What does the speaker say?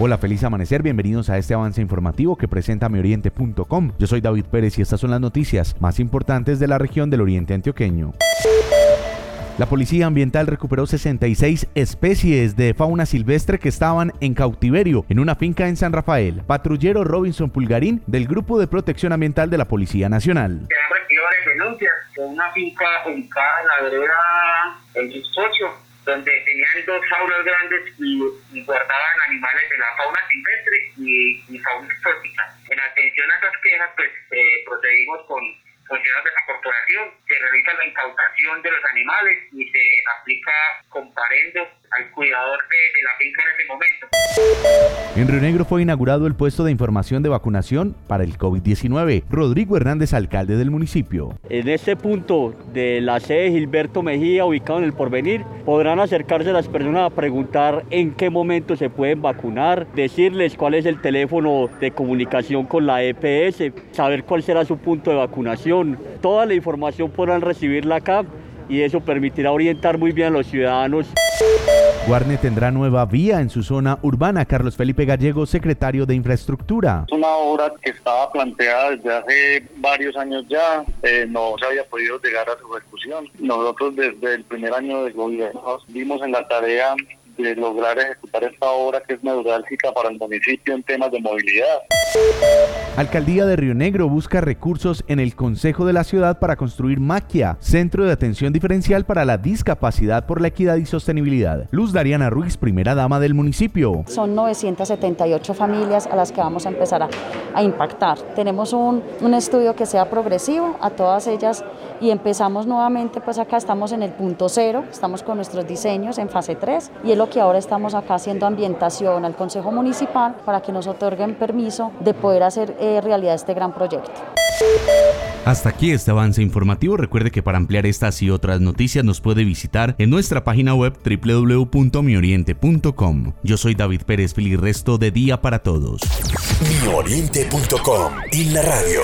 Hola, feliz amanecer, bienvenidos a este avance informativo que presenta mioriente.com. Yo soy David Pérez y estas son las noticias más importantes de la región del Oriente Antioqueño. La Policía Ambiental recuperó 66 especies de fauna silvestre que estaban en cautiverio en una finca en San Rafael. Patrullero Robinson Pulgarín del Grupo de Protección Ambiental de la Policía Nacional. Varias denuncias de una finca ubicada en la vereda El Suspocho, donde tenían dos jaulas grandes y, guardaban animales de la fauna silvestre y, fauna exótica. En atención a esas quejas, pues eh, procedimos con funcionarios de la corporación, se realiza la incautación de los animales y se aplica comparendo al cuidador de, la finca en ese momento. En Río Negro fue inaugurado el puesto de información de vacunación para el COVID-19. Rodrigo Hernández, alcalde del municipio. En este punto de la sede Gilberto Mejía, ubicado en el Porvenir, podrán acercarse las personas a preguntar en qué momento se pueden vacunar, decirles cuál es el teléfono de comunicación con la EPS, saber cuál será su punto de vacunación. Toda la información podrán recibirla acá y eso permitirá orientar muy bien a los ciudadanos. Guarne tendrá nueva vía en su zona urbana. Carlos Felipe Gallego, secretario de Infraestructura. Es una obra que estaba planteada desde hace varios años ya, eh, no se había podido llegar a su ejecución. Nosotros desde el primer año de gobierno vimos en la tarea de lograr ejecutar esta obra que es neurálgica para el municipio en temas de movilidad. Alcaldía de Río Negro busca recursos en el Consejo de la Ciudad para construir Maquia, Centro de Atención Diferencial para la Discapacidad por la Equidad y Sostenibilidad. Luz Dariana Ruiz, primera dama del municipio. Son 978 familias a las que vamos a empezar a, impactar. Tenemos un, estudio que sea progresivo a todas ellas y empezamos nuevamente, pues acá estamos en el punto cero, estamos con nuestros diseños en fase 3 y es lo que ahora estamos acá haciendo ambientación al Consejo Municipal para que nos otorguen permiso poder hacer eh, realidad este gran proyecto. Hasta aquí este avance informativo. Recuerde que para ampliar estas y otras noticias nos puede visitar en nuestra página web www.mioriente.com. Yo soy David Pérez Fili, resto de día para todos. Mioriente.com y la radio.